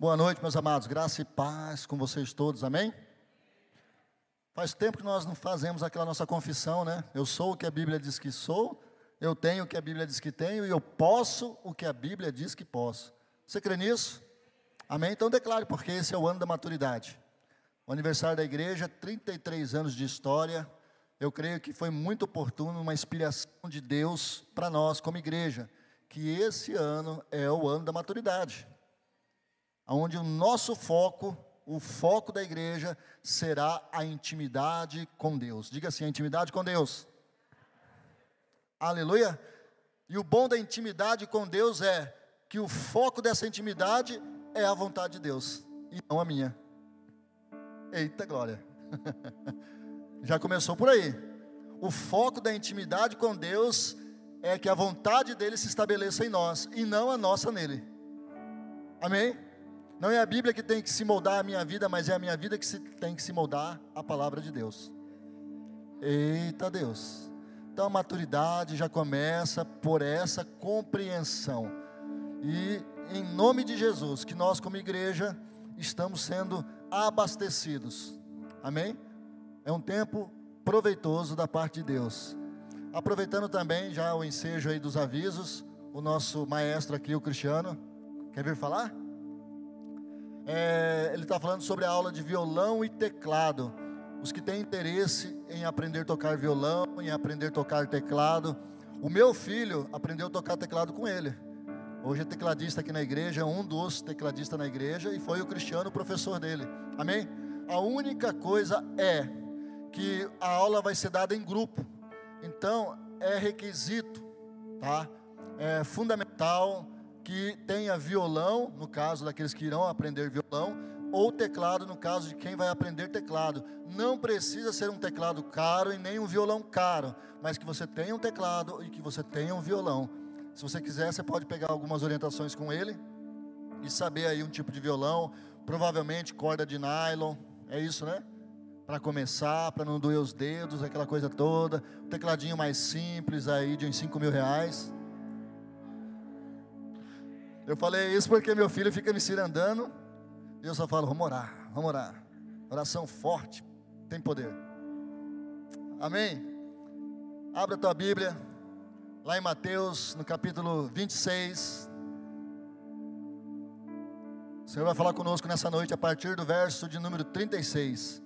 Boa noite, meus amados. Graça e paz com vocês todos, amém? Faz tempo que nós não fazemos aquela nossa confissão, né? Eu sou o que a Bíblia diz que sou, eu tenho o que a Bíblia diz que tenho e eu posso o que a Bíblia diz que posso. Você crê nisso? Amém? Então declare, porque esse é o ano da maturidade. O aniversário da igreja, 33 anos de história. Eu creio que foi muito oportuno, uma inspiração de Deus para nós, como igreja, que esse ano é o ano da maturidade onde o nosso foco, o foco da igreja, será a intimidade com Deus. Diga assim: a intimidade com Deus. Aleluia. E o bom da intimidade com Deus é que o foco dessa intimidade é a vontade de Deus e não a minha. Eita glória. Já começou por aí. O foco da intimidade com Deus é que a vontade dele se estabeleça em nós e não a nossa nele. Amém? Não é a Bíblia que tem que se moldar a minha vida, mas é a minha vida que se, tem que se moldar a palavra de Deus. Eita Deus. Então a maturidade já começa por essa compreensão. E em nome de Jesus, que nós como igreja estamos sendo abastecidos. Amém? É um tempo proveitoso da parte de Deus. Aproveitando também já o ensejo aí dos avisos, o nosso maestro aqui, o Cristiano, quer vir falar? É, ele está falando sobre a aula de violão e teclado. Os que têm interesse em aprender a tocar violão, em aprender a tocar teclado. O meu filho aprendeu a tocar teclado com ele. Hoje é tecladista aqui na igreja, um dos tecladistas na igreja, e foi o Cristiano, o professor dele. Amém? A única coisa é que a aula vai ser dada em grupo. Então, é requisito, tá? É fundamental que tenha violão, no caso daqueles que irão aprender violão, ou teclado, no caso de quem vai aprender teclado. Não precisa ser um teclado caro e nem um violão caro, mas que você tenha um teclado e que você tenha um violão. Se você quiser, você pode pegar algumas orientações com ele e saber aí um tipo de violão, provavelmente corda de nylon, é isso, né? Para começar, para não doer os dedos, aquela coisa toda. Um tecladinho mais simples aí de uns 5 mil reais. Eu falei isso porque meu filho fica me cirandando. E eu só falo, vamos orar, vamos orar. Oração forte, tem poder. Amém? Abra tua Bíblia, lá em Mateus, no capítulo 26. O Senhor vai falar conosco nessa noite a partir do verso de número 36.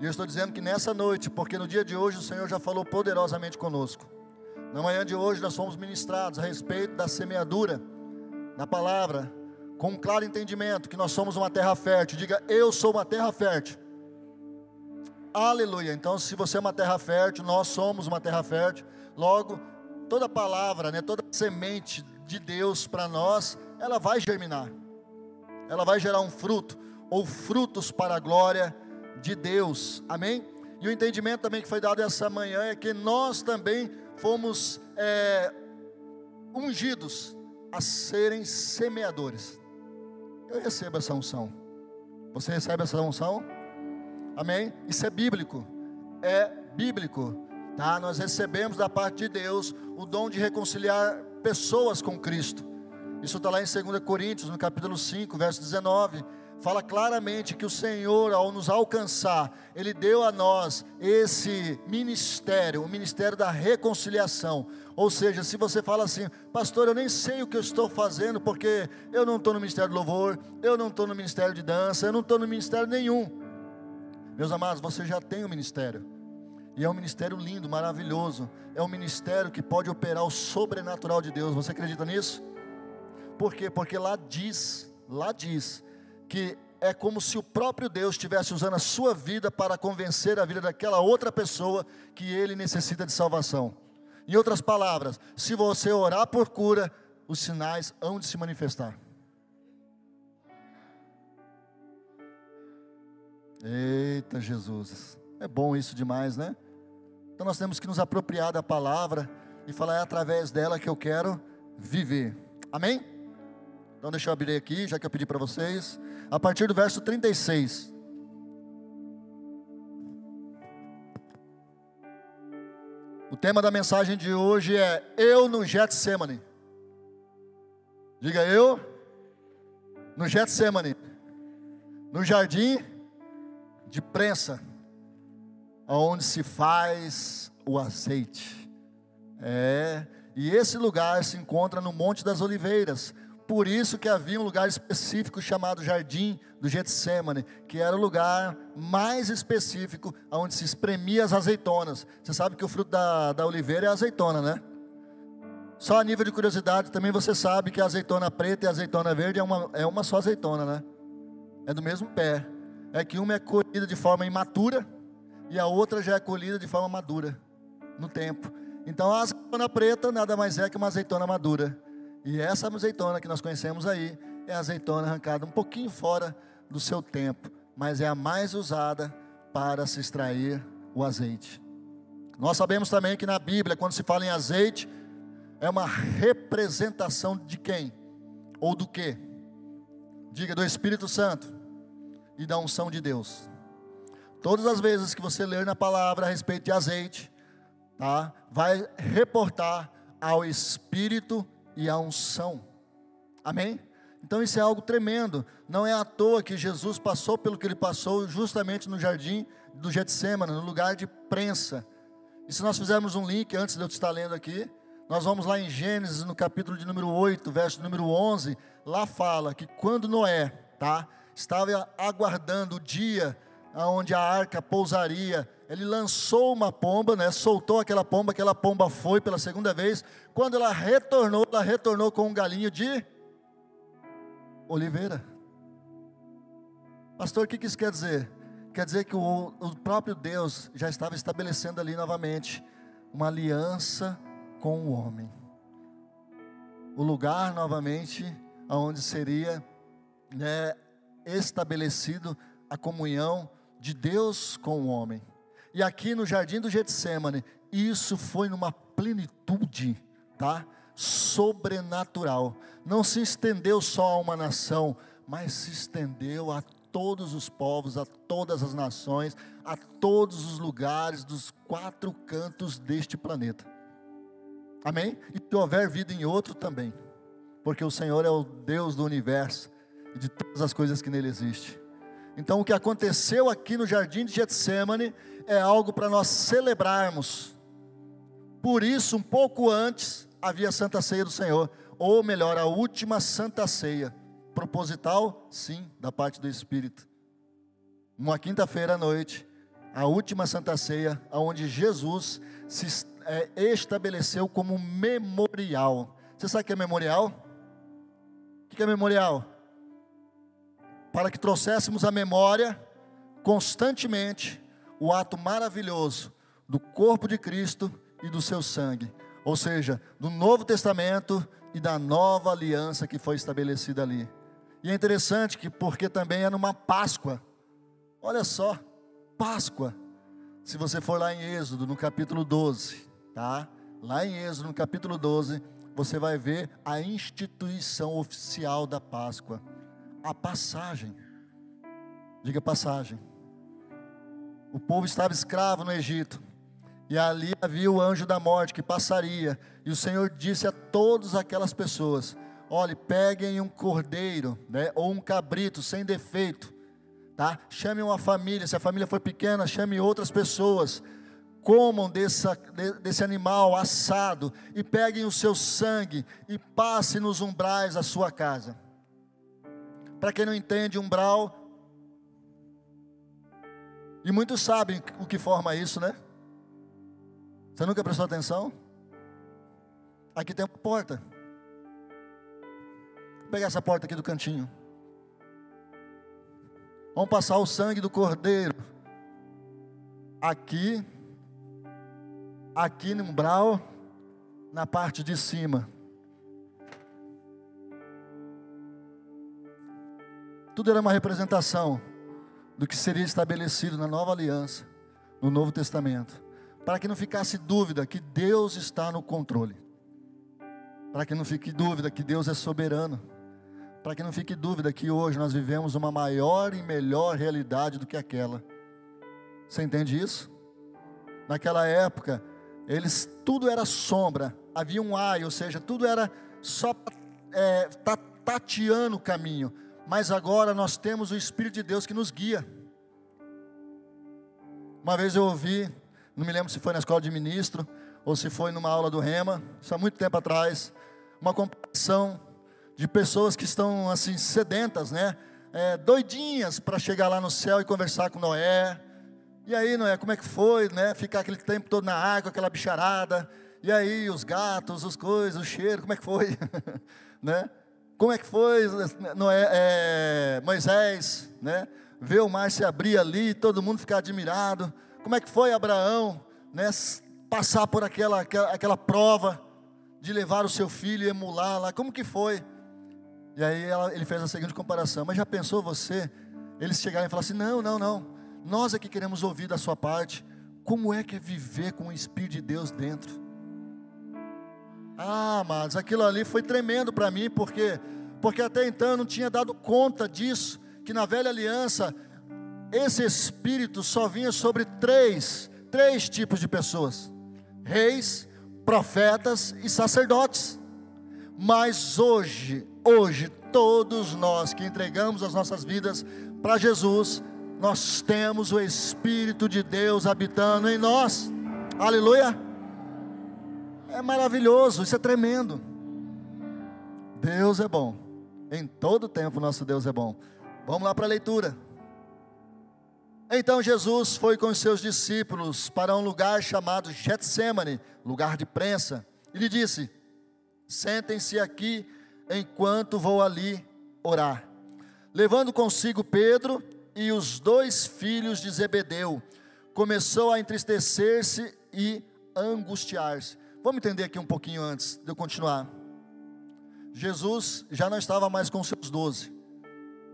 E eu estou dizendo que nessa noite, porque no dia de hoje o Senhor já falou poderosamente conosco. Na manhã de hoje nós fomos ministrados a respeito da semeadura na palavra, com um claro entendimento que nós somos uma terra fértil. Diga, eu sou uma terra fértil. Aleluia. Então, se você é uma terra fértil, nós somos uma terra fértil. Logo, toda palavra, né, toda semente de Deus para nós, ela vai germinar. Ela vai gerar um fruto ou frutos para a glória de Deus. Amém? E o entendimento também que foi dado essa manhã é que nós também fomos é, ungidos a serem semeadores. Eu recebo essa unção. Você recebe essa unção? Amém? Isso é bíblico. É bíblico. Tá? Nós recebemos da parte de Deus o dom de reconciliar pessoas com Cristo. Isso está lá em 2 Coríntios, no capítulo 5, verso 19 fala claramente que o Senhor, ao nos alcançar, Ele deu a nós esse ministério, o ministério da reconciliação. Ou seja, se você fala assim, pastor, eu nem sei o que eu estou fazendo, porque eu não estou no ministério de louvor, eu não estou no ministério de dança, eu não estou no ministério nenhum. Meus amados, você já tem o um ministério. E é um ministério lindo, maravilhoso. É um ministério que pode operar o sobrenatural de Deus. Você acredita nisso? Por quê? Porque lá diz, lá diz que é como se o próprio Deus estivesse usando a sua vida para convencer a vida daquela outra pessoa que ele necessita de salvação. Em outras palavras, se você orar por cura, os sinais hão de se manifestar. Eita Jesus, é bom isso demais, né? Então nós temos que nos apropriar da palavra e falar é através dela que eu quero viver. Amém? Então deixa eu abrir aqui, já que eu pedi para vocês a partir do verso 36. O tema da mensagem de hoje é Eu no Getsemane. Diga eu no Getsemane, no jardim de prensa, onde se faz o azeite. É, e esse lugar se encontra no Monte das Oliveiras. Por isso que havia um lugar específico chamado Jardim do Getsemane, que era o lugar mais específico onde se espremia as azeitonas. Você sabe que o fruto da, da oliveira é azeitona, né? Só a nível de curiosidade, também você sabe que a azeitona preta e a azeitona verde é uma, é uma só azeitona, né? É do mesmo pé. É que uma é colhida de forma imatura e a outra já é colhida de forma madura, no tempo. Então a azeitona preta nada mais é que uma azeitona madura. E essa azeitona que nós conhecemos aí é a azeitona arrancada um pouquinho fora do seu tempo, mas é a mais usada para se extrair o azeite. Nós sabemos também que na Bíblia, quando se fala em azeite, é uma representação de quem? Ou do que? Diga do Espírito Santo e da unção de Deus. Todas as vezes que você ler na palavra a respeito de azeite, tá? Vai reportar ao Espírito e à unção. Amém? Então isso é algo tremendo. Não é à toa que Jesus passou pelo que ele passou justamente no jardim do Getsemane, no lugar de prensa. E se nós fizermos um link antes de eu estar lendo aqui, nós vamos lá em Gênesis, no capítulo de número 8, verso número 11, lá fala que quando Noé, tá, estava aguardando o dia onde a arca pousaria, ele lançou uma pomba, né, soltou aquela pomba, aquela pomba foi pela segunda vez. Quando ela retornou, ela retornou com um galinho de oliveira. Pastor, o que isso quer dizer? Quer dizer que o, o próprio Deus já estava estabelecendo ali novamente uma aliança com o homem. O lugar novamente onde seria né, estabelecido a comunhão de Deus com o homem. E aqui no jardim do Getsemane, isso foi numa plenitude, tá? Sobrenatural. Não se estendeu só a uma nação, mas se estendeu a todos os povos, a todas as nações, a todos os lugares dos quatro cantos deste planeta. Amém? E se houver vida em outro também, porque o Senhor é o Deus do universo e de todas as coisas que nele existem. Então, o que aconteceu aqui no jardim de Getsemane é algo para nós celebrarmos. Por isso, um pouco antes, havia a Santa Ceia do Senhor, ou melhor, a última Santa Ceia, proposital, sim, da parte do Espírito. Uma quinta-feira à noite, a última Santa Ceia, onde Jesus se é, estabeleceu como memorial. Você sabe o que é memorial? O que é memorial? Para que trouxéssemos à memória constantemente o ato maravilhoso do corpo de Cristo e do seu sangue, ou seja, do Novo Testamento e da nova aliança que foi estabelecida ali. E é interessante que porque também é numa Páscoa. Olha só, Páscoa. Se você for lá em Êxodo, no capítulo 12, tá? Lá em Êxodo, no capítulo 12, você vai ver a instituição oficial da Páscoa a passagem. Diga passagem. O povo estava escravo no Egito. E ali havia o anjo da morte que passaria. E o Senhor disse a todas aquelas pessoas: Olhe, peguem um cordeiro, né, ou um cabrito sem defeito, tá? Chame uma família. Se a família for pequena, chame outras pessoas. Comam desse, desse animal assado e peguem o seu sangue e passe nos umbrais da sua casa. Para quem não entende, umbral. E muitos sabem o que forma isso, né? Você nunca prestou atenção? Aqui tem uma porta. Vou pegar essa porta aqui do cantinho. Vamos passar o sangue do cordeiro. Aqui. Aqui no umbral. Na parte de cima. Tudo era uma representação do que seria estabelecido na nova aliança, no Novo Testamento, para que não ficasse dúvida que Deus está no controle, para que não fique dúvida que Deus é soberano, para que não fique dúvida que hoje nós vivemos uma maior e melhor realidade do que aquela. Você entende isso? Naquela época, eles tudo era sombra, havia um ai, ou seja, tudo era só é, tateando o caminho mas agora nós temos o Espírito de Deus que nos guia. Uma vez eu ouvi, não me lembro se foi na escola de ministro ou se foi numa aula do Rema, isso há muito tempo atrás, uma comparação de pessoas que estão assim sedentas, né? É, doidinhas para chegar lá no céu e conversar com Noé. E aí, Noé, como é que foi, né? Ficar aquele tempo todo na água, aquela bicharada. E aí, os gatos, as coisas, o cheiro, como é que foi? né? Como é que foi Noé, é, Moisés, né? Ver o mar se abrir ali, todo mundo ficar admirado. Como é que foi Abraão, né? Passar por aquela, aquela, aquela prova de levar o seu filho e emular lá. Como que foi? E aí ela, ele fez a seguinte comparação. Mas já pensou você? Eles chegarem e falar assim: não, não, não. Nós aqui queremos ouvir da sua parte. Como é que é viver com o Espírito de Deus dentro? Ah, amados, aquilo ali foi tremendo para mim, porque porque até então eu não tinha dado conta disso, que na velha aliança esse espírito só vinha sobre três, três tipos de pessoas: reis, profetas e sacerdotes. Mas hoje, hoje, todos nós que entregamos as nossas vidas para Jesus, nós temos o Espírito de Deus habitando em nós. Aleluia! É maravilhoso, isso é tremendo. Deus é bom. Em todo tempo nosso Deus é bom. Vamos lá para a leitura. Então Jesus foi com os seus discípulos para um lugar chamado Getsemane, lugar de prensa, e lhe disse: Sentem-se aqui enquanto vou ali orar. Levando consigo Pedro e os dois filhos de Zebedeu, começou a entristecer-se e angustiar-se. Vamos entender aqui um pouquinho antes de eu continuar. Jesus já não estava mais com seus doze,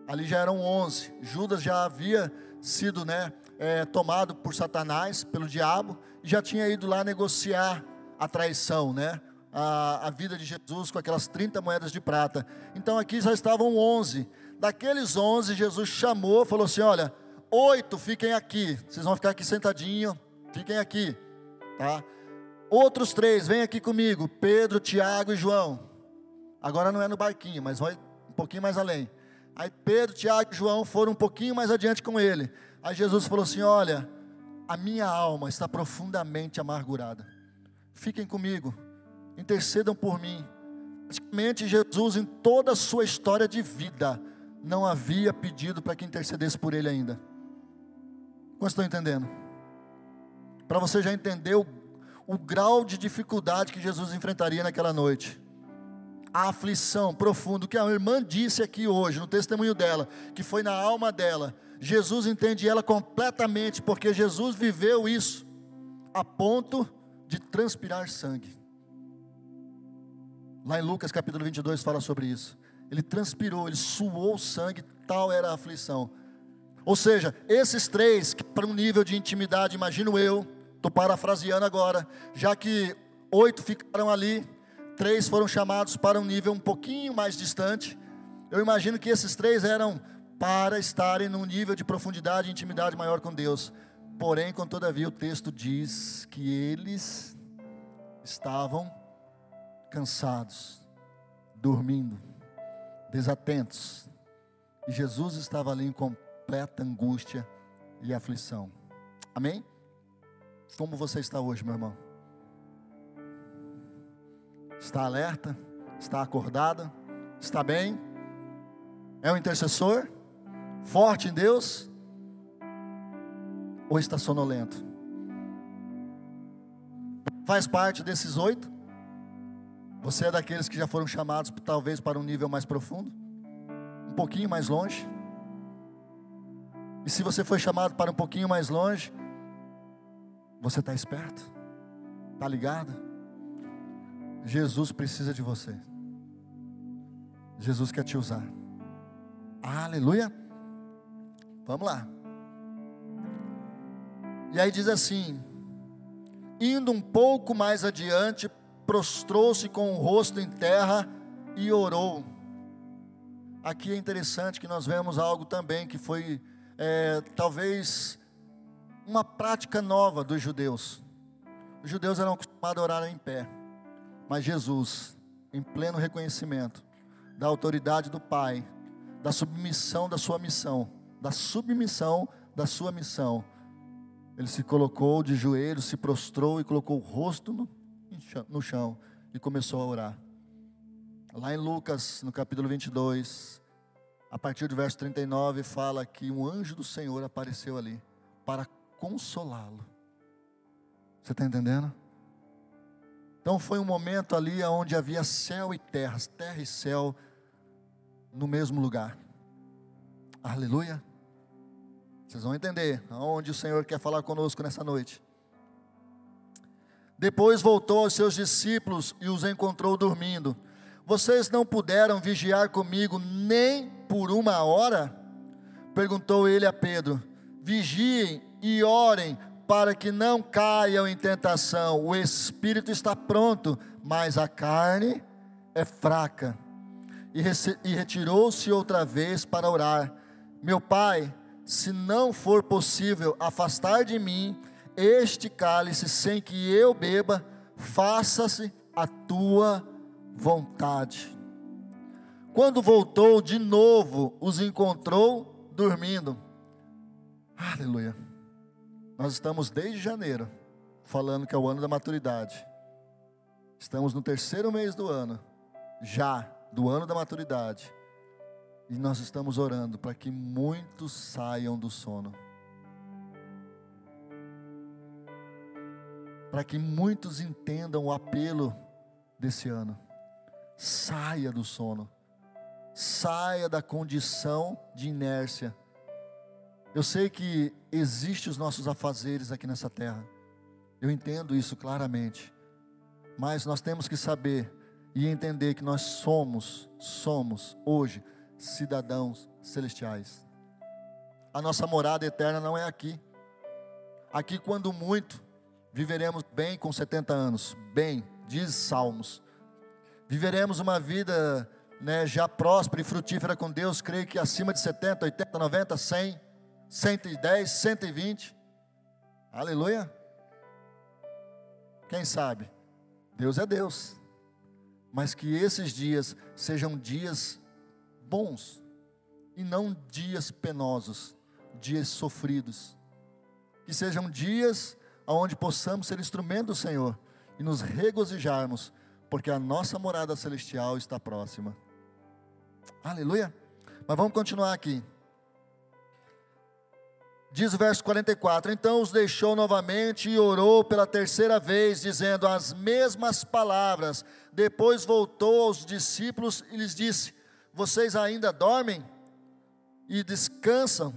ali já eram onze. Judas já havia sido né, é, tomado por Satanás, pelo diabo, e já tinha ido lá negociar a traição, né? A, a vida de Jesus com aquelas 30 moedas de prata. Então aqui já estavam onze. Daqueles onze, Jesus chamou, falou assim: Olha, oito fiquem aqui, vocês vão ficar aqui sentadinho, fiquem aqui, tá? Outros três, vem aqui comigo: Pedro, Tiago e João. Agora não é no barquinho, mas vai um pouquinho mais além. Aí Pedro, Tiago e João foram um pouquinho mais adiante com ele. Aí Jesus falou assim: Olha, a minha alma está profundamente amargurada. Fiquem comigo, intercedam por mim. Praticamente Jesus, em toda a sua história de vida, não havia pedido para que intercedesse por ele ainda. Como estão entendendo? Para você já entender o o grau de dificuldade que Jesus enfrentaria naquela noite. A aflição profunda, que a irmã disse aqui hoje, no testemunho dela, que foi na alma dela. Jesus entende ela completamente, porque Jesus viveu isso, a ponto de transpirar sangue. Lá em Lucas capítulo 22 fala sobre isso. Ele transpirou, ele suou sangue, tal era a aflição. Ou seja, esses três, para um nível de intimidade, imagino eu, Estou parafraseando agora, já que oito ficaram ali, três foram chamados para um nível um pouquinho mais distante. Eu imagino que esses três eram para estarem num nível de profundidade e intimidade maior com Deus. Porém, com todavia, o texto diz que eles estavam cansados, dormindo, desatentos. E Jesus estava ali em completa angústia e aflição. Amém? Como você está hoje, meu irmão? Está alerta? Está acordada? Está bem? É um intercessor? Forte em Deus? Ou está sonolento? Faz parte desses oito? Você é daqueles que já foram chamados, talvez, para um nível mais profundo? Um pouquinho mais longe? E se você foi chamado para um pouquinho mais longe, você está esperto? Está ligado? Jesus precisa de você. Jesus quer te usar. Aleluia. Vamos lá. E aí diz assim: indo um pouco mais adiante, prostrou-se com o rosto em terra e orou. Aqui é interessante que nós vemos algo também que foi é, talvez uma prática nova dos judeus. Os judeus eram acostumados a orar em pé, mas Jesus, em pleno reconhecimento da autoridade do Pai, da submissão da sua missão, da submissão da sua missão. Ele se colocou de joelhos, se prostrou e colocou o rosto no, no chão e começou a orar. Lá em Lucas, no capítulo 22, a partir do verso 39, fala que um anjo do Senhor apareceu ali para consolá-lo. Você está entendendo? Então foi um momento ali onde havia céu e terra, terra e céu no mesmo lugar. Aleluia. Vocês vão entender aonde o Senhor quer falar conosco nessa noite. Depois voltou aos seus discípulos e os encontrou dormindo. Vocês não puderam vigiar comigo nem por uma hora? Perguntou ele a Pedro. Vigiem e orem para que não caiam em tentação. O espírito está pronto, mas a carne é fraca. E, e retirou-se outra vez para orar. Meu pai, se não for possível afastar de mim este cálice sem que eu beba, faça-se a tua vontade. Quando voltou de novo, os encontrou dormindo. Aleluia. Nós estamos desde janeiro falando que é o ano da maturidade. Estamos no terceiro mês do ano, já do ano da maturidade. E nós estamos orando para que muitos saiam do sono. Para que muitos entendam o apelo desse ano. Saia do sono. Saia da condição de inércia. Eu sei que existem os nossos afazeres aqui nessa terra. Eu entendo isso claramente. Mas nós temos que saber e entender que nós somos, somos hoje cidadãos celestiais. A nossa morada eterna não é aqui. Aqui, quando muito, viveremos bem com 70 anos, bem, diz Salmos. Viveremos uma vida né, já próspera e frutífera com Deus, creio que acima de 70, 80, 90, 100, 110, 120. Aleluia. Quem sabe? Deus é Deus. Mas que esses dias sejam dias bons e não dias penosos, dias sofridos. Que sejam dias onde possamos ser instrumento do Senhor e nos regozijarmos, porque a nossa morada celestial está próxima. Aleluia. Mas vamos continuar aqui. Diz o verso 44: Então os deixou novamente e orou pela terceira vez, dizendo as mesmas palavras. Depois voltou aos discípulos e lhes disse: vocês ainda dormem e descansam?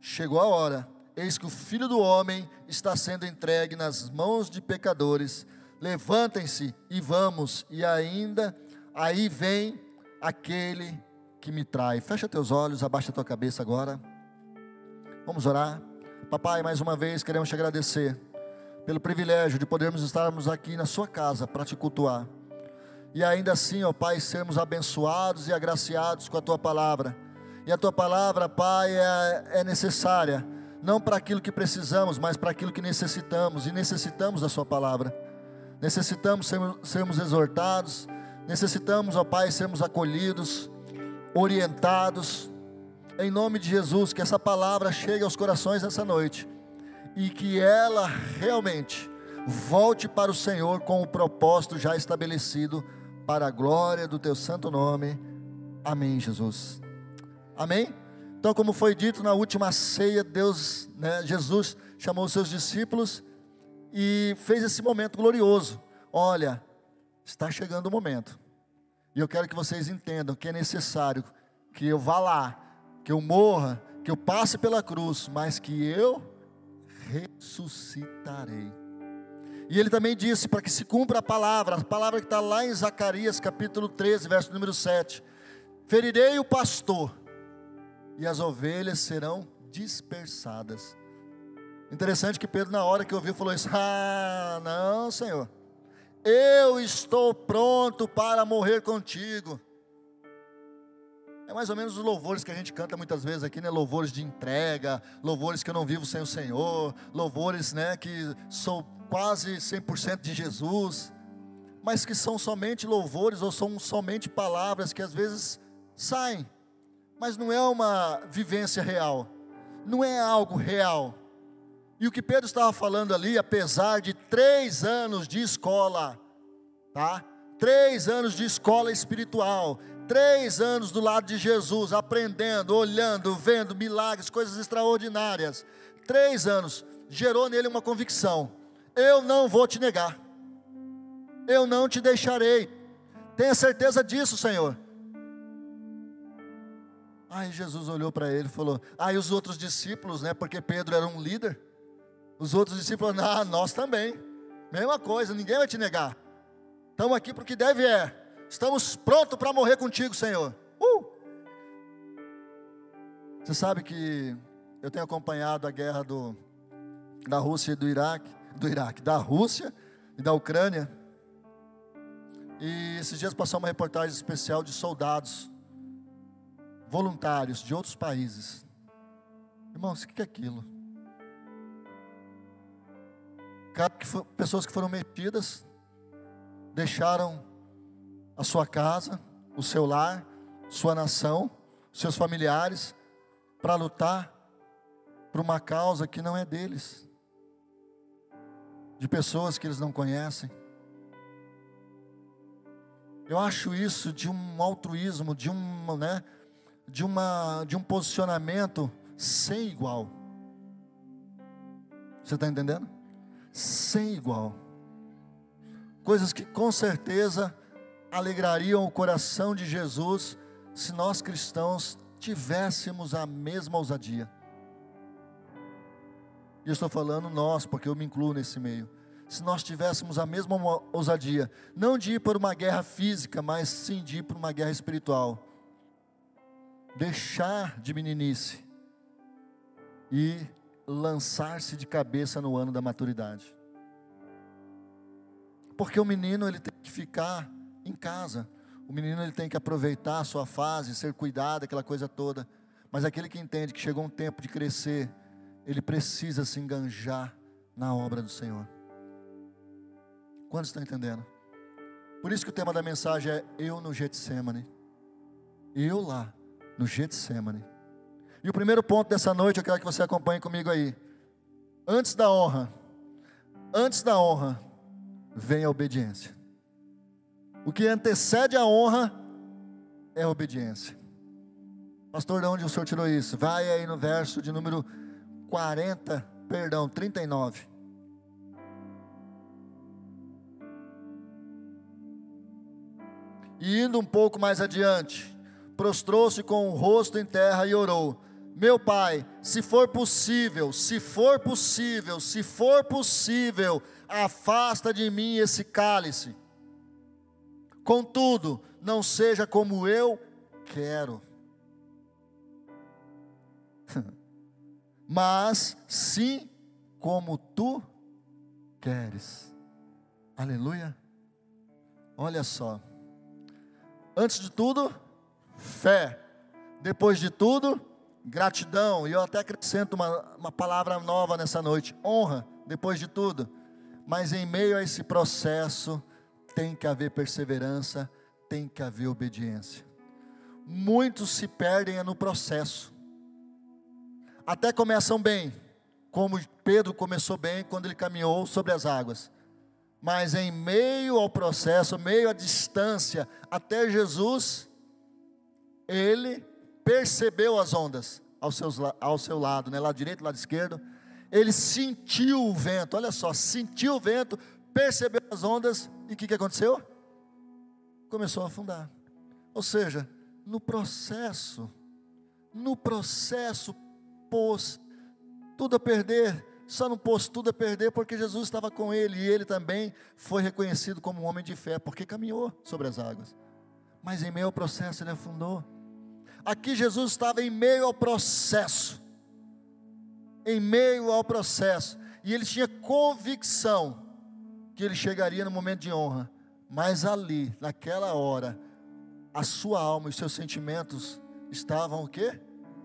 Chegou a hora, eis que o filho do homem está sendo entregue nas mãos de pecadores. Levantem-se e vamos, e ainda aí vem aquele que me trai. Fecha teus olhos, abaixa tua cabeça agora. Vamos orar. Papai, mais uma vez queremos te agradecer pelo privilégio de podermos estarmos aqui na sua casa para te cultuar e ainda assim, ó Pai, sermos abençoados e agraciados com a Tua palavra. E a Tua palavra, Pai, é, é necessária, não para aquilo que precisamos, mas para aquilo que necessitamos, e necessitamos da Sua palavra. Necessitamos sermos, sermos exortados, necessitamos, ó Pai, sermos acolhidos, orientados. Em nome de Jesus, que essa palavra chegue aos corações nessa noite e que ela realmente volte para o Senhor com o propósito já estabelecido para a glória do teu santo nome. Amém, Jesus. Amém? Então, como foi dito na última ceia, Deus, né, Jesus chamou os seus discípulos e fez esse momento glorioso. Olha, está chegando o momento. E eu quero que vocês entendam que é necessário que eu vá lá, que eu morra, que eu passe pela cruz, mas que eu ressuscitarei. E ele também disse para que se cumpra a palavra, a palavra que está lá em Zacarias capítulo 13, verso número 7. Ferirei o pastor, e as ovelhas serão dispersadas. Interessante que Pedro, na hora que ouviu, falou isso: Ah, não, Senhor, eu estou pronto para morrer contigo. É mais ou menos os louvores que a gente canta muitas vezes aqui, né? Louvores de entrega, louvores que eu não vivo sem o Senhor, louvores, né, que sou quase 100% de Jesus, mas que são somente louvores ou são somente palavras que às vezes saem, mas não é uma vivência real, não é algo real. E o que Pedro estava falando ali, apesar de três anos de escola, tá? Três anos de escola espiritual, três anos do lado de Jesus, aprendendo, olhando, vendo milagres, coisas extraordinárias. Três anos gerou nele uma convicção: eu não vou te negar, eu não te deixarei. Tenha certeza disso, Senhor. Aí Jesus olhou para ele e falou: Aí os outros discípulos, né? Porque Pedro era um líder. Os outros discípulos Ah, nós também. Mesma coisa, ninguém vai te negar. Estamos aqui porque deve é. Estamos prontos para morrer contigo, Senhor. Uh! Você sabe que eu tenho acompanhado a guerra do, da Rússia e do Iraque, do Iraque, da Rússia e da Ucrânia. E esses dias passou uma reportagem especial de soldados voluntários de outros países. Irmãos, o que é aquilo? pessoas que foram metidas, deixaram a sua casa, o seu lar, sua nação, seus familiares, para lutar por uma causa que não é deles, de pessoas que eles não conhecem. Eu acho isso de um altruísmo, de um, né, de uma, de um posicionamento sem igual. Você está entendendo? Sem igual. Coisas que com certeza alegrariam o coração de Jesus se nós cristãos tivéssemos a mesma ousadia. E eu estou falando nós, porque eu me incluo nesse meio se nós tivéssemos a mesma ousadia, não de ir por uma guerra física, mas sim de ir por uma guerra espiritual. Deixar de meninice e lançar-se de cabeça no ano da maturidade. Porque o menino ele tem que ficar em casa. O menino ele tem que aproveitar a sua fase, ser cuidado, aquela coisa toda. Mas aquele que entende que chegou um tempo de crescer, ele precisa se enganjar na obra do Senhor. Quantos estão entendendo? Por isso que o tema da mensagem é Eu no Getsemane. Eu lá, no Getsemane. E o primeiro ponto dessa noite, eu quero que você acompanhe comigo aí. Antes da honra, antes da honra, vem a obediência. O que antecede a honra é a obediência. Pastor, de onde o senhor tirou isso? Vai aí no verso de número 40, perdão, 39. E indo um pouco mais adiante, prostrou-se com o rosto em terra e orou: Meu pai, se for possível, se for possível, se for possível, afasta de mim esse cálice. Contudo, não seja como eu quero, mas sim como tu queres. Aleluia. Olha só. Antes de tudo, fé. Depois de tudo, gratidão. E eu até acrescento uma, uma palavra nova nessa noite: honra. Depois de tudo. Mas em meio a esse processo, tem que haver perseverança, tem que haver obediência. Muitos se perdem no processo. Até começam bem, como Pedro começou bem quando ele caminhou sobre as águas mas em meio ao processo, meio à distância até Jesus, ele percebeu as ondas ao, ao seu lado, né, lado direito, lado esquerdo. Ele sentiu o vento, olha só, sentiu o vento, percebeu as ondas e o que, que aconteceu? Começou a afundar. Ou seja, no processo, no processo pôs tudo a perder, só não pôs tudo a perder porque Jesus estava com ele e ele também foi reconhecido como um homem de fé, porque caminhou sobre as águas. Mas em meio ao processo ele afundou. Aqui Jesus estava em meio ao processo. Em meio ao processo. E ele tinha convicção que ele chegaria no momento de honra. Mas ali, naquela hora, a sua alma e seus sentimentos estavam o quê?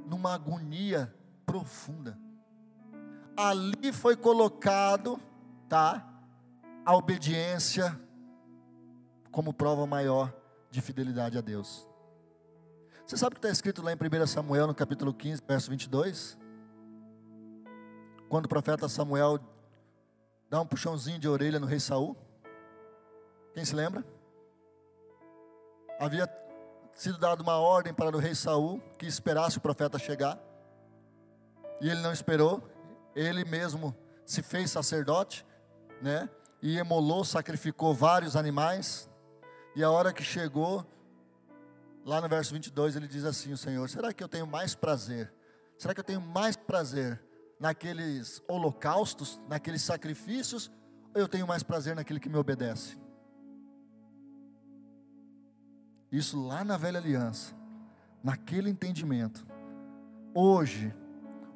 Numa agonia profunda ali foi colocado, tá? A obediência como prova maior de fidelidade a Deus. Você sabe o que está escrito lá em 1 Samuel, no capítulo 15, verso 22? Quando o profeta Samuel dá um puxãozinho de orelha no rei Saul. Quem se lembra? Havia sido dada uma ordem para o rei Saul que esperasse o profeta chegar. E ele não esperou. Ele mesmo se fez sacerdote, né? E emolou, sacrificou vários animais. E a hora que chegou, lá no verso 22, ele diz assim: O Senhor, será que eu tenho mais prazer? Será que eu tenho mais prazer naqueles holocaustos, naqueles sacrifícios? Ou eu tenho mais prazer naquele que me obedece? Isso lá na velha aliança, naquele entendimento. Hoje,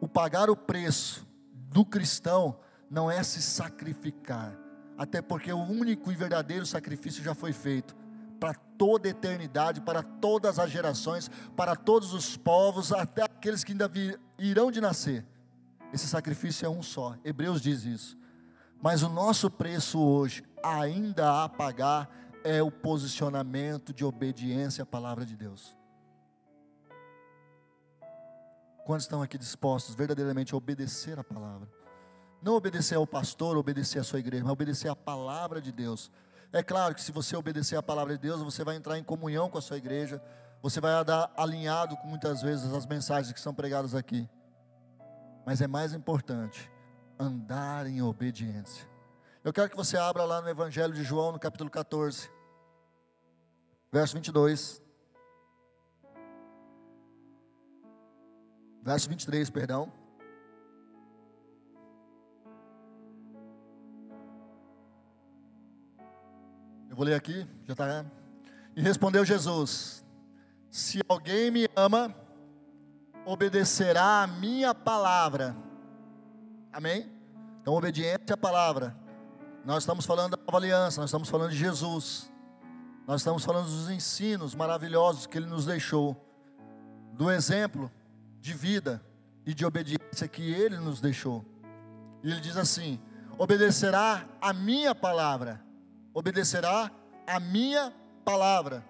o pagar o preço do cristão não é se sacrificar, até porque o único e verdadeiro sacrifício já foi feito para toda a eternidade, para todas as gerações, para todos os povos, até aqueles que ainda vir, irão de nascer. Esse sacrifício é um só. Hebreus diz isso. Mas o nosso preço hoje, ainda a pagar, é o posicionamento de obediência à palavra de Deus. Quantos estão aqui dispostos verdadeiramente a obedecer a palavra? Não obedecer ao pastor, obedecer à sua igreja, mas obedecer à palavra de Deus. É claro que se você obedecer à palavra de Deus, você vai entrar em comunhão com a sua igreja, você vai andar alinhado com muitas vezes as mensagens que são pregadas aqui. Mas é mais importante andar em obediência. Eu quero que você abra lá no Evangelho de João, no capítulo 14, verso 22. Verso 23, perdão. Eu vou ler aqui, já está. E respondeu Jesus: Se alguém me ama, obedecerá a minha palavra. Amém? Então, obediência à palavra. Nós estamos falando da nova aliança, nós estamos falando de Jesus. Nós estamos falando dos ensinos maravilhosos que ele nos deixou, do exemplo de vida e de obediência que ele nos deixou. E ele diz assim: obedecerá a minha palavra, obedecerá a minha palavra.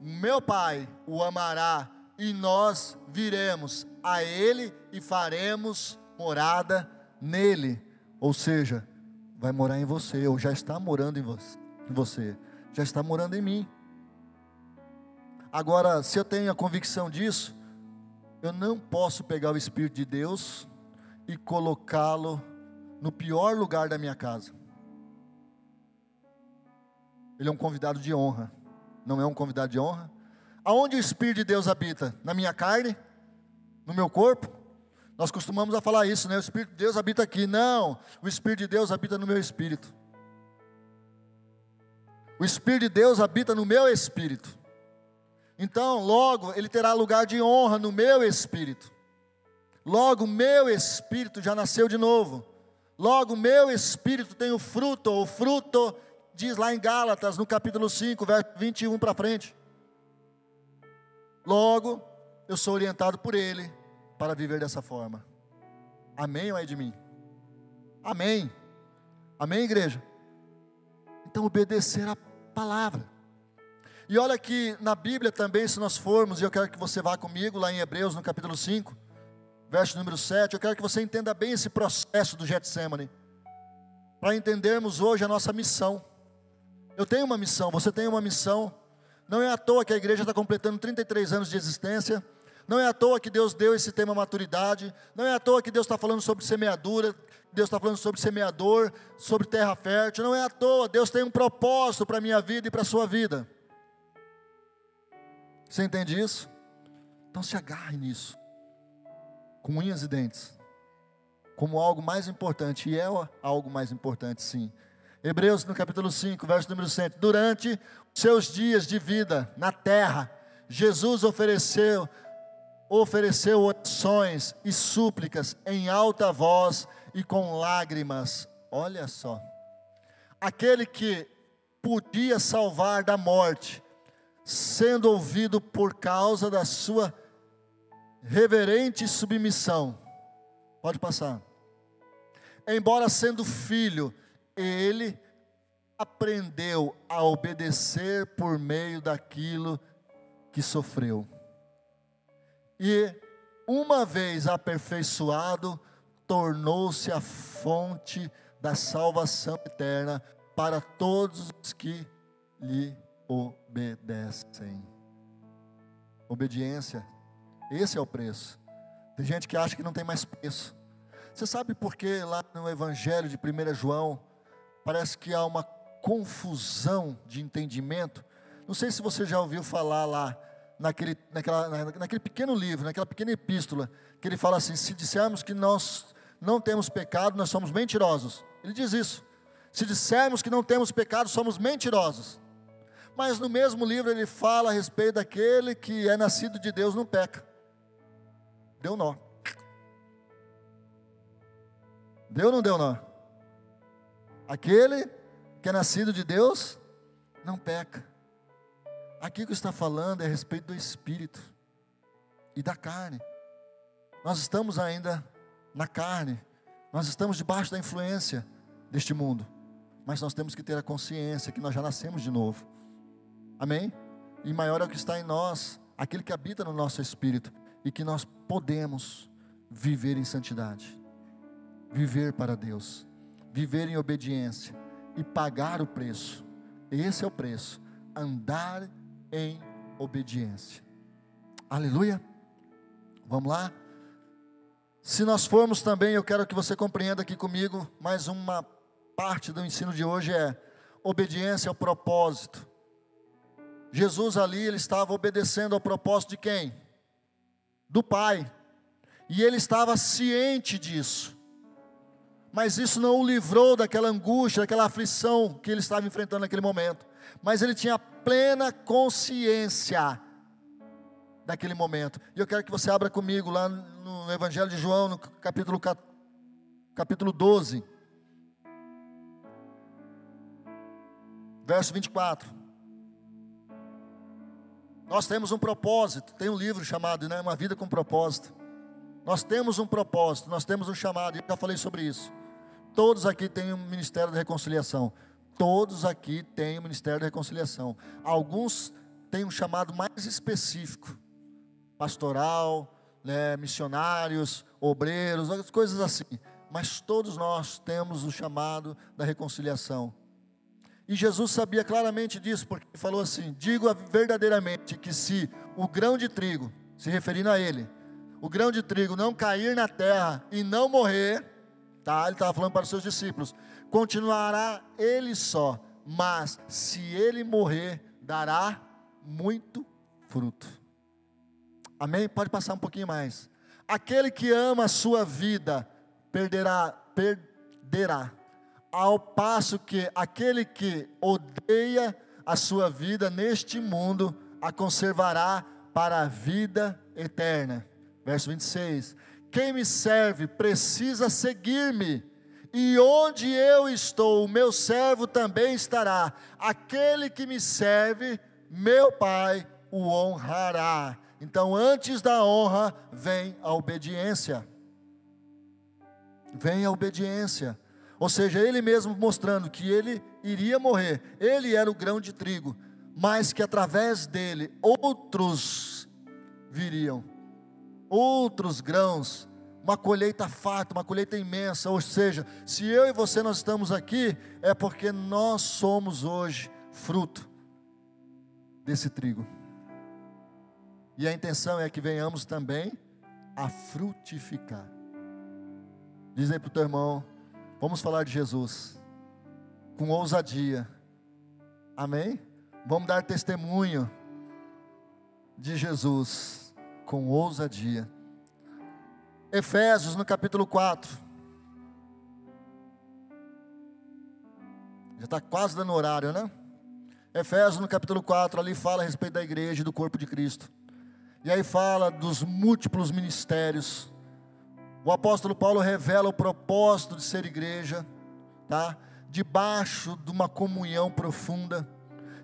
Meu Pai o amará e nós viremos a ele e faremos morada nele. Ou seja, vai morar em você, ou já está morando em você, já está morando em mim. Agora, se eu tenho a convicção disso, eu não posso pegar o Espírito de Deus e colocá-lo no pior lugar da minha casa. Ele é um convidado de honra, não é um convidado de honra? Aonde o Espírito de Deus habita? Na minha carne? No meu corpo? Nós costumamos a falar isso, né? O Espírito de Deus habita aqui. Não, o Espírito de Deus habita no meu espírito. O Espírito de Deus habita no meu espírito. Então, logo, ele terá lugar de honra no meu espírito. Logo, meu espírito já nasceu de novo. Logo, meu espírito tem o fruto, o fruto diz lá em Gálatas, no capítulo 5, verso 21 para frente. Logo, eu sou orientado por Ele para viver dessa forma. Amém ou é de mim? Amém. Amém, igreja? Então, obedecer a palavra. E olha que na Bíblia também, se nós formos, e eu quero que você vá comigo lá em Hebreus, no capítulo 5, verso número 7, eu quero que você entenda bem esse processo do Getsemane, para entendermos hoje a nossa missão. Eu tenho uma missão, você tem uma missão, não é à toa que a igreja está completando 33 anos de existência. Não é à toa que Deus deu esse tema maturidade. Não é à toa que Deus está falando sobre semeadura. Deus está falando sobre semeador, sobre terra fértil. Não é à toa. Deus tem um propósito para a minha vida e para a sua vida. Você entende isso? Então se agarre nisso. Com unhas e dentes. Como algo mais importante. E é algo mais importante, sim. Hebreus no capítulo 5, verso número 100. Durante seus dias de vida na terra, Jesus ofereceu ofereceu orações e súplicas em alta voz e com lágrimas. Olha só. Aquele que podia salvar da morte, sendo ouvido por causa da sua reverente submissão. Pode passar. Embora sendo filho, ele aprendeu a obedecer por meio daquilo que sofreu. e, uma vez aperfeiçoado, tornou-se a fonte da salvação eterna para todos os que lhe obedecem. Obediência, esse é o preço. Tem gente que acha que não tem mais preço. Você sabe por que lá no Evangelho de 1 João parece que há uma confusão de entendimento? Não sei se você já ouviu falar lá naquele, naquela, naquele pequeno livro, naquela pequena epístola, que ele fala assim: se dissermos que nós não temos pecado, nós somos mentirosos. Ele diz isso. Se dissermos que não temos pecado, somos mentirosos. Mas no mesmo livro ele fala a respeito daquele que é nascido de Deus não peca. Deu nó. Deu ou não deu nó? Aquele que é nascido de Deus não peca. Aqui o que está falando é a respeito do espírito e da carne. Nós estamos ainda na carne, nós estamos debaixo da influência deste mundo, mas nós temos que ter a consciência que nós já nascemos de novo. Amém? E maior é o que está em nós, aquele que habita no nosso espírito, e que nós podemos viver em santidade, viver para Deus, viver em obediência e pagar o preço. Esse é o preço, andar em obediência. Aleluia. Vamos lá? Se nós formos também, eu quero que você compreenda aqui comigo, mais uma parte do ensino de hoje é obediência ao propósito. Jesus ali, ele estava obedecendo ao propósito de quem? Do Pai. E ele estava ciente disso. Mas isso não o livrou daquela angústia, daquela aflição que ele estava enfrentando naquele momento. Mas ele tinha plena consciência daquele momento. E eu quero que você abra comigo lá no Evangelho de João, no capítulo, capítulo 12, verso 24. Nós temos um propósito, tem um livro chamado né, Uma Vida com Propósito. Nós temos um propósito, nós temos um chamado, eu já falei sobre isso. Todos aqui têm um ministério de reconciliação. Todos aqui têm o Ministério da Reconciliação. Alguns têm um chamado mais específico, pastoral, né, missionários, obreiros, coisas assim. Mas todos nós temos o chamado da reconciliação. E Jesus sabia claramente disso, porque falou assim: Digo verdadeiramente que se o grão de trigo, se referindo a ele, o grão de trigo não cair na terra e não morrer, tá? Ele estava falando para os seus discípulos continuará ele só, mas se ele morrer, dará muito fruto. Amém? Pode passar um pouquinho mais. Aquele que ama a sua vida perderá, perderá. Ao passo que aquele que odeia a sua vida neste mundo a conservará para a vida eterna. Verso 26. Quem me serve precisa seguir-me e onde eu estou, o meu servo também estará. Aquele que me serve, meu Pai o honrará. Então, antes da honra, vem a obediência. Vem a obediência. Ou seja, ele mesmo mostrando que ele iria morrer. Ele era o grão de trigo, mas que através dele outros viriam. Outros grãos uma colheita farta, uma colheita imensa. Ou seja, se eu e você nós estamos aqui, é porque nós somos hoje fruto desse trigo. E a intenção é que venhamos também a frutificar. Diz aí para o teu irmão, vamos falar de Jesus com ousadia. Amém? Vamos dar testemunho de Jesus com ousadia. Efésios no capítulo 4. Já está quase dando horário, né? Efésios no capítulo 4, ali fala a respeito da igreja e do corpo de Cristo. E aí fala dos múltiplos ministérios. O apóstolo Paulo revela o propósito de ser igreja, tá? Debaixo de uma comunhão profunda.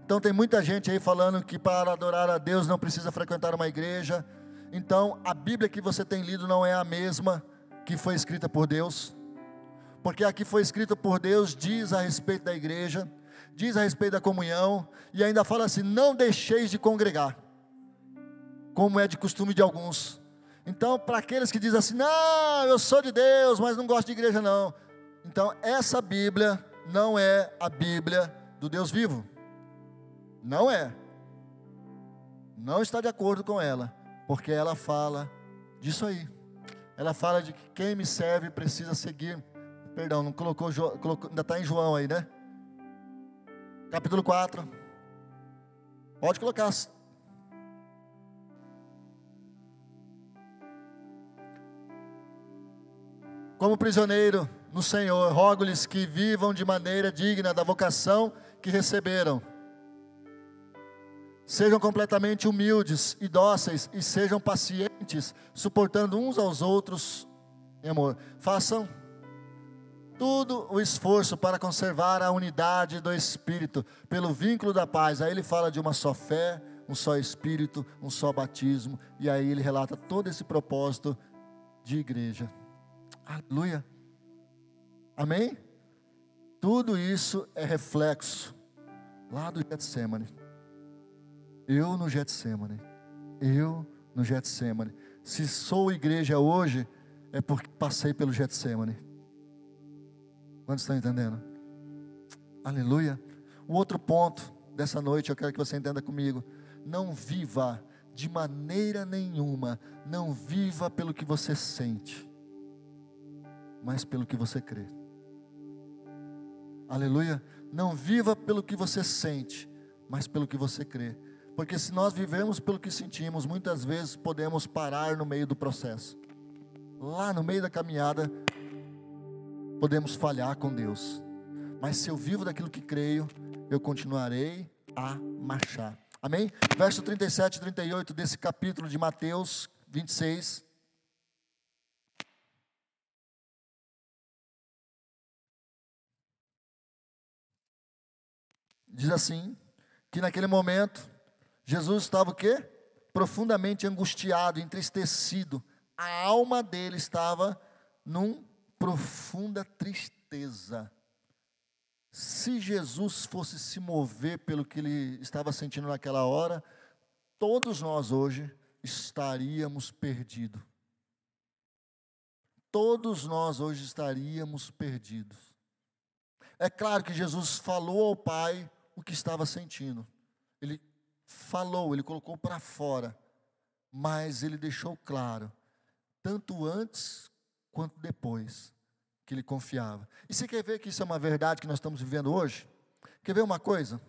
Então tem muita gente aí falando que para adorar a Deus não precisa frequentar uma igreja então, a Bíblia que você tem lido não é a mesma que foi escrita por Deus, porque a que foi escrita por Deus diz a respeito da igreja, diz a respeito da comunhão, e ainda fala assim: não deixeis de congregar, como é de costume de alguns. Então, para aqueles que dizem assim, não, eu sou de Deus, mas não gosto de igreja, não. Então, essa Bíblia não é a Bíblia do Deus vivo. Não é. Não está de acordo com ela, porque ela fala disso aí. Ela fala de que quem me serve precisa seguir. Perdão, não colocou, colocou ainda está em João aí, né? Capítulo 4. Pode colocar. Como prisioneiro no Senhor, rogo-lhes que vivam de maneira digna da vocação que receberam. Sejam completamente humildes e dóceis e sejam pacientes, suportando uns aos outros em amor. Façam todo o esforço para conservar a unidade do Espírito, pelo vínculo da paz. Aí ele fala de uma só fé, um só Espírito, um só batismo, e aí ele relata todo esse propósito de igreja. Aleluia. Amém? Tudo isso é reflexo lá do Getsemane. Eu no Getsemane. Eu no Getsemane. Se sou igreja hoje, é porque passei pelo Getsemane. Quantos estão entendendo? Aleluia. O outro ponto dessa noite, eu quero que você entenda comigo. Não viva de maneira nenhuma, não viva pelo que você sente mas pelo que você crê. Aleluia. Não viva pelo que você sente, mas pelo que você crê. Porque se nós vivemos pelo que sentimos, muitas vezes podemos parar no meio do processo. Lá no meio da caminhada, podemos falhar com Deus. Mas se eu vivo daquilo que creio, eu continuarei a marchar. Amém? Verso 37 e 38 desse capítulo de Mateus 26. Diz assim, que naquele momento, Jesus estava o quê? Profundamente angustiado, entristecido. A alma dele estava num profunda tristeza. Se Jesus fosse se mover pelo que ele estava sentindo naquela hora, todos nós hoje estaríamos perdidos. Todos nós hoje estaríamos perdidos. É claro que Jesus falou ao Pai o que estava sentindo. Falou, ele colocou para fora, mas ele deixou claro, tanto antes quanto depois, que ele confiava. E você quer ver que isso é uma verdade que nós estamos vivendo hoje? Quer ver uma coisa?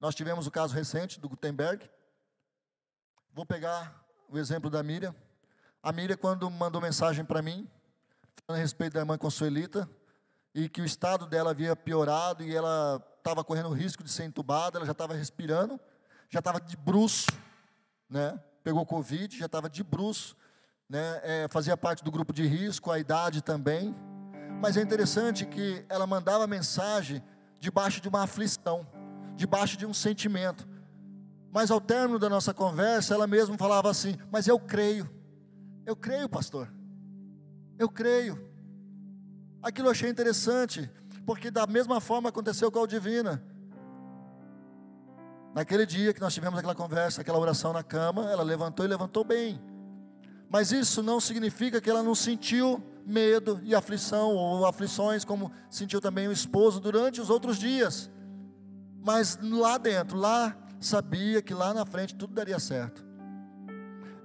Nós tivemos o caso recente do Gutenberg. Vou pegar o exemplo da Miriam. A Miriam, quando mandou mensagem para mim, falando a respeito da irmã Consuelita, e que o estado dela havia piorado e ela estava correndo o risco de ser entubada, ela já estava respirando, já estava de bruço, né? pegou Covid, já estava de bruço, né? É, fazia parte do grupo de risco, a idade também. Mas é interessante que ela mandava mensagem debaixo de uma aflição, debaixo de um sentimento. Mas ao término da nossa conversa, ela mesma falava assim: Mas eu creio, eu creio, pastor, eu creio. Aquilo eu achei interessante, porque da mesma forma aconteceu com a Divina. Naquele dia que nós tivemos aquela conversa, aquela oração na cama, ela levantou e levantou bem. Mas isso não significa que ela não sentiu medo e aflição, ou aflições, como sentiu também o esposo durante os outros dias. Mas lá dentro, lá, sabia que lá na frente tudo daria certo.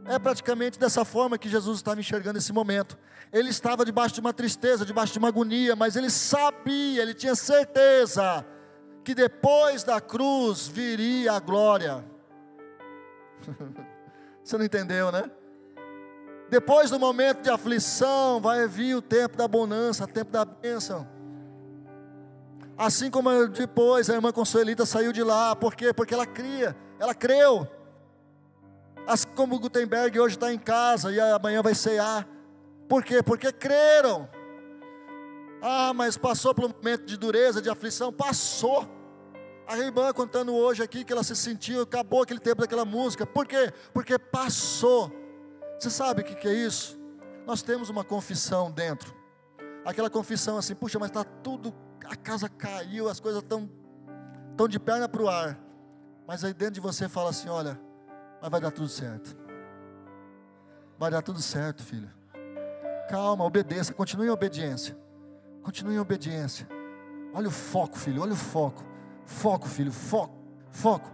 É praticamente dessa forma que Jesus estava enxergando esse momento. Ele estava debaixo de uma tristeza, debaixo de uma agonia, mas ele sabia, ele tinha certeza que depois da cruz viria a glória. Você não entendeu, né? Depois do momento de aflição, vai vir o tempo da bonança, o tempo da bênção. Assim como depois a irmã Consuelita saiu de lá, por quê? Porque ela cria, ela creu. Assim como Gutenberg hoje está em casa e amanhã vai cear. Por quê? Porque creram. Ah, mas passou pelo momento de dureza, de aflição. Passou. A irmã contando hoje aqui que ela se sentiu, acabou aquele tempo daquela música. Por quê? Porque passou. Você sabe o que é isso? Nós temos uma confissão dentro. Aquela confissão assim, puxa, mas está tudo, a casa caiu, as coisas estão tão de perna para o ar. Mas aí dentro de você fala assim: olha, mas vai dar tudo certo. Vai dar tudo certo, filho. Calma, obedeça, continue em obediência. Continue em obediência. Olha o foco, filho, olha o foco. Foco, filho, foco, foco.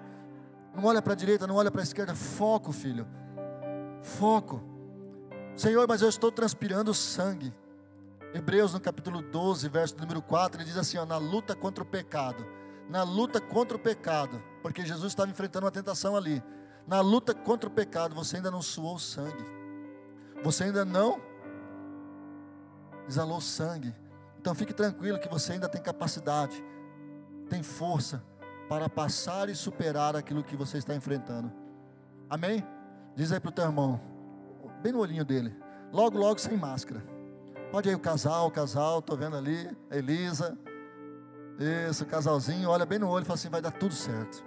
Não olha para a direita, não olha para a esquerda. Foco, filho. Foco. Senhor, mas eu estou transpirando sangue. Hebreus no capítulo 12, verso número 4, ele diz assim: ó, na luta contra o pecado, na luta contra o pecado, porque Jesus estava enfrentando uma tentação ali. Na luta contra o pecado, você ainda não suou sangue, você ainda não exalou sangue. Então fique tranquilo que você ainda tem capacidade, tem força para passar e superar aquilo que você está enfrentando. Amém? Diz aí para o teu irmão, bem no olhinho dele, logo, logo sem máscara. Pode aí o casal, o casal, estou vendo ali, Elisa. Isso, casalzinho, olha bem no olho e fala assim: vai dar tudo certo.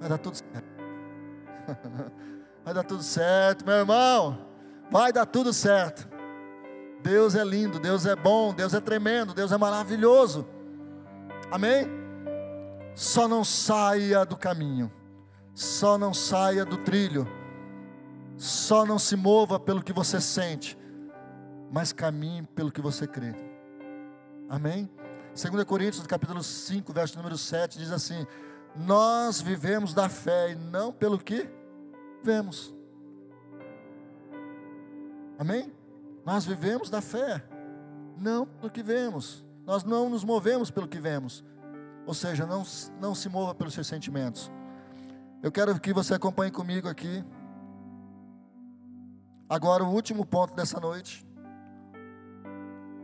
Vai dar tudo certo. vai dar tudo certo, meu irmão. Vai dar tudo certo. Deus é lindo, Deus é bom, Deus é tremendo, Deus é maravilhoso. Amém? Só não saia do caminho, só não saia do trilho, só não se mova pelo que você sente, mas caminhe pelo que você crê. Amém? 2 Coríntios, capítulo 5, verso número 7, diz assim: Nós vivemos da fé e não pelo que vemos. Amém? Nós vivemos da fé, não pelo que vemos. Nós não nos movemos pelo que vemos. Ou seja, não, não se mova pelos seus sentimentos. Eu quero que você acompanhe comigo aqui. Agora, o último ponto dessa noite.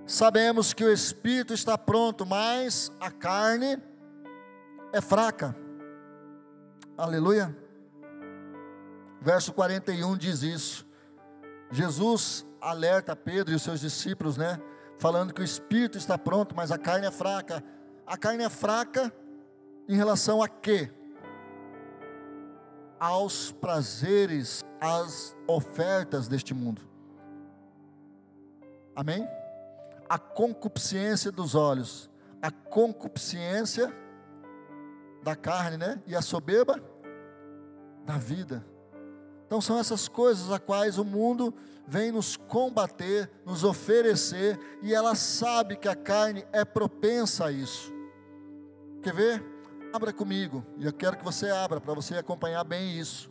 Sabemos que o espírito está pronto, mas a carne é fraca. Aleluia. Verso 41 diz isso. Jesus alerta Pedro e os seus discípulos, né? Falando que o espírito está pronto, mas a carne é fraca. A carne é fraca em relação a quê? Aos prazeres, às ofertas deste mundo. Amém? a concupiscência dos olhos, a concupiscência da carne, né? E a soberba da vida. Então são essas coisas a quais o mundo vem nos combater, nos oferecer, e ela sabe que a carne é propensa a isso. Quer ver? Abra comigo, e eu quero que você abra para você acompanhar bem isso.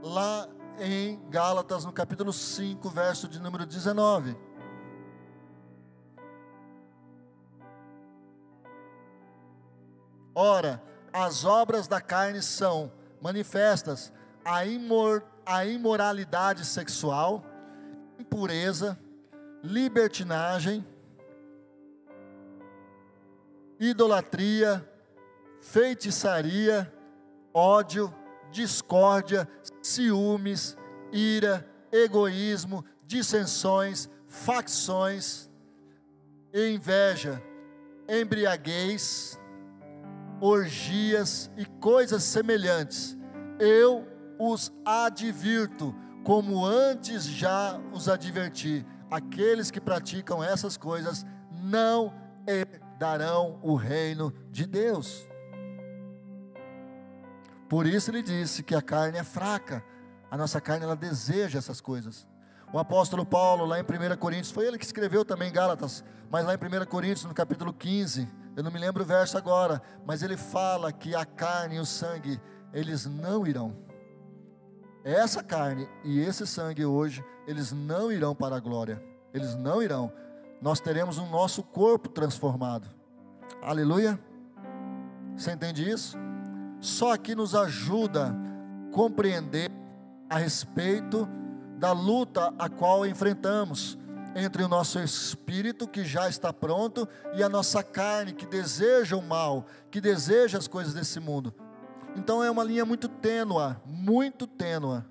Lá em Gálatas, no capítulo 5, verso de número 19. Ora, as obras da carne são manifestas a, imor, a imoralidade sexual, impureza, libertinagem, idolatria, feitiçaria, ódio, discórdia, ciúmes, ira, egoísmo, dissensões, facções, inveja, embriaguez, orgias e coisas semelhantes, eu os advirto, como antes já os adverti: aqueles que praticam essas coisas não herdarão o reino de Deus. Por isso ele disse que a carne é fraca, a nossa carne ela deseja essas coisas. O apóstolo Paulo, lá em 1 Coríntios, foi ele que escreveu também Gálatas, mas lá em 1 Coríntios, no capítulo 15, eu não me lembro o verso agora, mas ele fala que a carne e o sangue, eles não irão. Essa carne e esse sangue hoje, eles não irão para a glória. Eles não irão. Nós teremos o nosso corpo transformado. Aleluia. Você entende isso? Só aqui nos ajuda a compreender a respeito da luta a qual enfrentamos entre o nosso espírito que já está pronto e a nossa carne que deseja o mal, que deseja as coisas desse mundo. Então é uma linha muito tênua, muito tênua,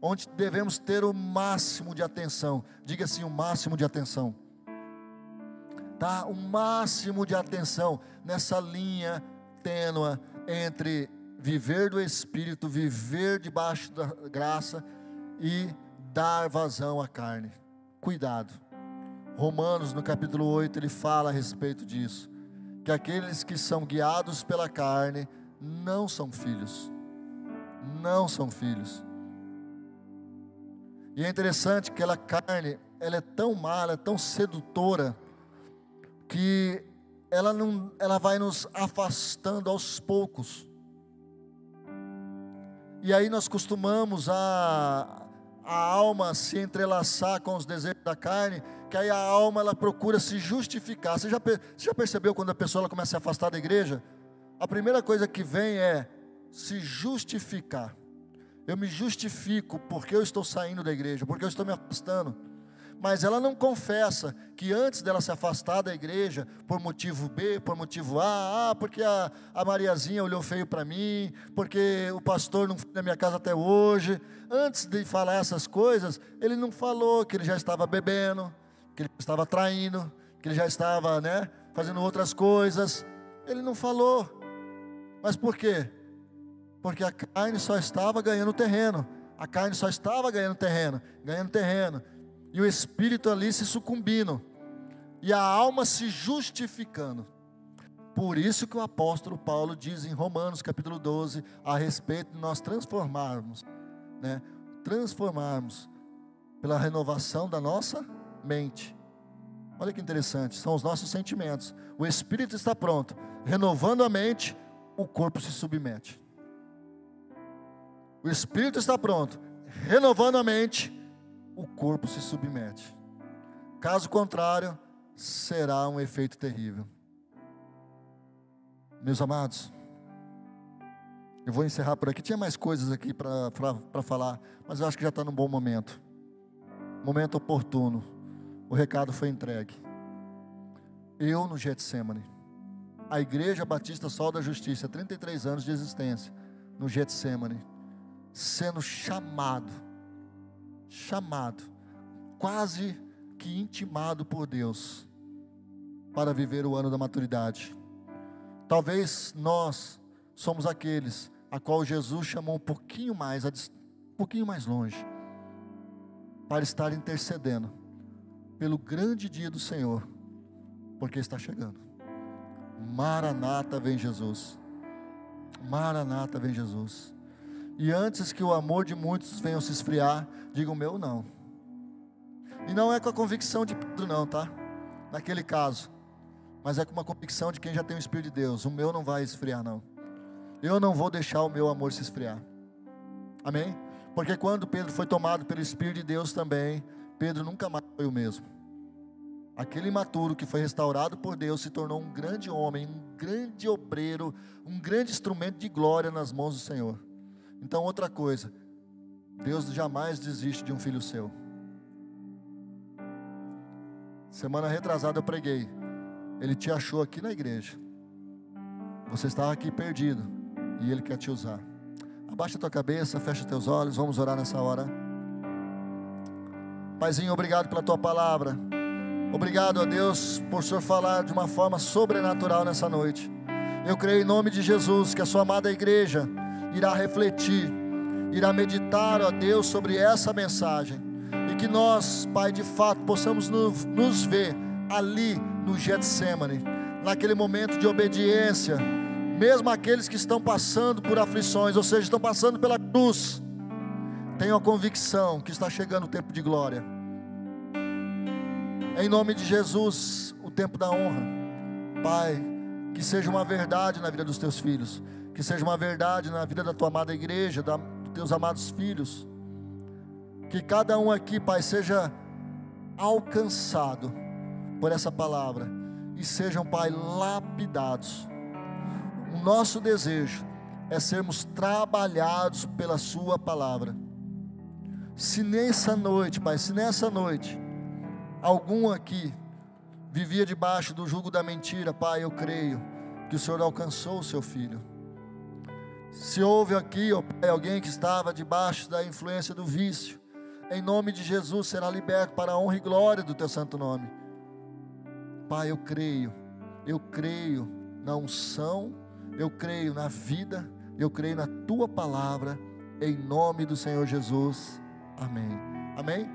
onde devemos ter o máximo de atenção. Diga assim, o máximo de atenção. Tá? O máximo de atenção nessa linha tênua entre viver do espírito, viver debaixo da graça e dar vazão à carne. Cuidado. Romanos, no capítulo 8, ele fala a respeito disso. Que aqueles que são guiados pela carne não são filhos. Não são filhos. E é interessante que aquela carne, ela é tão má, ela é tão sedutora, que ela, não, ela vai nos afastando aos poucos. E aí nós costumamos a, a alma se entrelaçar com os desejos da carne, que aí a alma ela procura se justificar. Você já, você já percebeu quando a pessoa ela começa a se afastar da igreja? A primeira coisa que vem é se justificar. Eu me justifico porque eu estou saindo da igreja, porque eu estou me afastando. Mas ela não confessa que antes dela se afastar da igreja, por motivo B, por motivo A, ah, porque a, a Mariazinha olhou feio para mim, porque o pastor não foi na minha casa até hoje, antes de falar essas coisas, ele não falou que ele já estava bebendo, que ele estava traindo, que ele já estava, né, fazendo outras coisas, ele não falou, mas por quê? Porque a carne só estava ganhando terreno, a carne só estava ganhando terreno, ganhando terreno, e o espírito ali se sucumbindo, e a alma se justificando. Por isso que o apóstolo Paulo diz em Romanos capítulo 12 a respeito de nós transformarmos, né? Transformarmos pela renovação da nossa mente. Olha que interessante, são os nossos sentimentos. O espírito está pronto, renovando a mente, o corpo se submete. O espírito está pronto, renovando a mente, o corpo se submete. Caso contrário, será um efeito terrível. Meus amados, eu vou encerrar por aqui. Tinha mais coisas aqui para falar, mas eu acho que já está num bom momento. Momento oportuno. O recado foi entregue. Eu no Getsemane. A Igreja Batista Sol da Justiça, 33 anos de existência, no Getsemane, sendo chamado chamado, quase que intimado por Deus para viver o ano da maturidade. Talvez nós somos aqueles a qual Jesus chamou um pouquinho mais, um pouquinho mais longe, para estar intercedendo pelo grande dia do Senhor, porque está chegando. Maranata vem Jesus. Maranata vem Jesus. E antes que o amor de muitos venham se esfriar, diga o meu não. E não é com a convicção de Pedro, não, tá? Naquele caso. Mas é com uma convicção de quem já tem o Espírito de Deus. O meu não vai esfriar, não. Eu não vou deixar o meu amor se esfriar. Amém? Porque quando Pedro foi tomado pelo Espírito de Deus também, Pedro nunca mais foi o mesmo. Aquele imaturo que foi restaurado por Deus se tornou um grande homem, um grande obreiro, um grande instrumento de glória nas mãos do Senhor. Então, outra coisa, Deus jamais desiste de um filho seu. Semana retrasada eu preguei. Ele te achou aqui na igreja. Você estava aqui perdido e ele quer te usar. Abaixa tua cabeça, fecha teus olhos, vamos orar nessa hora. Paizinho, obrigado pela tua palavra. Obrigado a Deus por Senhor falar de uma forma sobrenatural nessa noite. Eu creio em nome de Jesus que a sua amada igreja irá refletir, irá meditar, ó Deus, sobre essa mensagem. E que nós, Pai, de fato, possamos nos ver ali no Getsemane, naquele momento de obediência, mesmo aqueles que estão passando por aflições, ou seja, estão passando pela cruz, tenham a convicção que está chegando o tempo de glória. Em nome de Jesus, o tempo da honra. Pai, que seja uma verdade na vida dos teus filhos que seja uma verdade na vida da tua amada igreja, da, dos teus amados filhos. Que cada um aqui, Pai, seja alcançado por essa palavra e sejam, Pai, lapidados. O nosso desejo é sermos trabalhados pela Sua palavra. Se nessa noite, Pai, se nessa noite, algum aqui vivia debaixo do jugo da mentira, Pai, eu creio que o Senhor alcançou o seu filho. Se houve aqui, ó Pai, alguém que estava debaixo da influência do vício, em nome de Jesus será liberto para a honra e glória do teu santo nome. Pai, eu creio, eu creio na unção, eu creio na vida, eu creio na tua palavra, em nome do Senhor Jesus. Amém. Amém.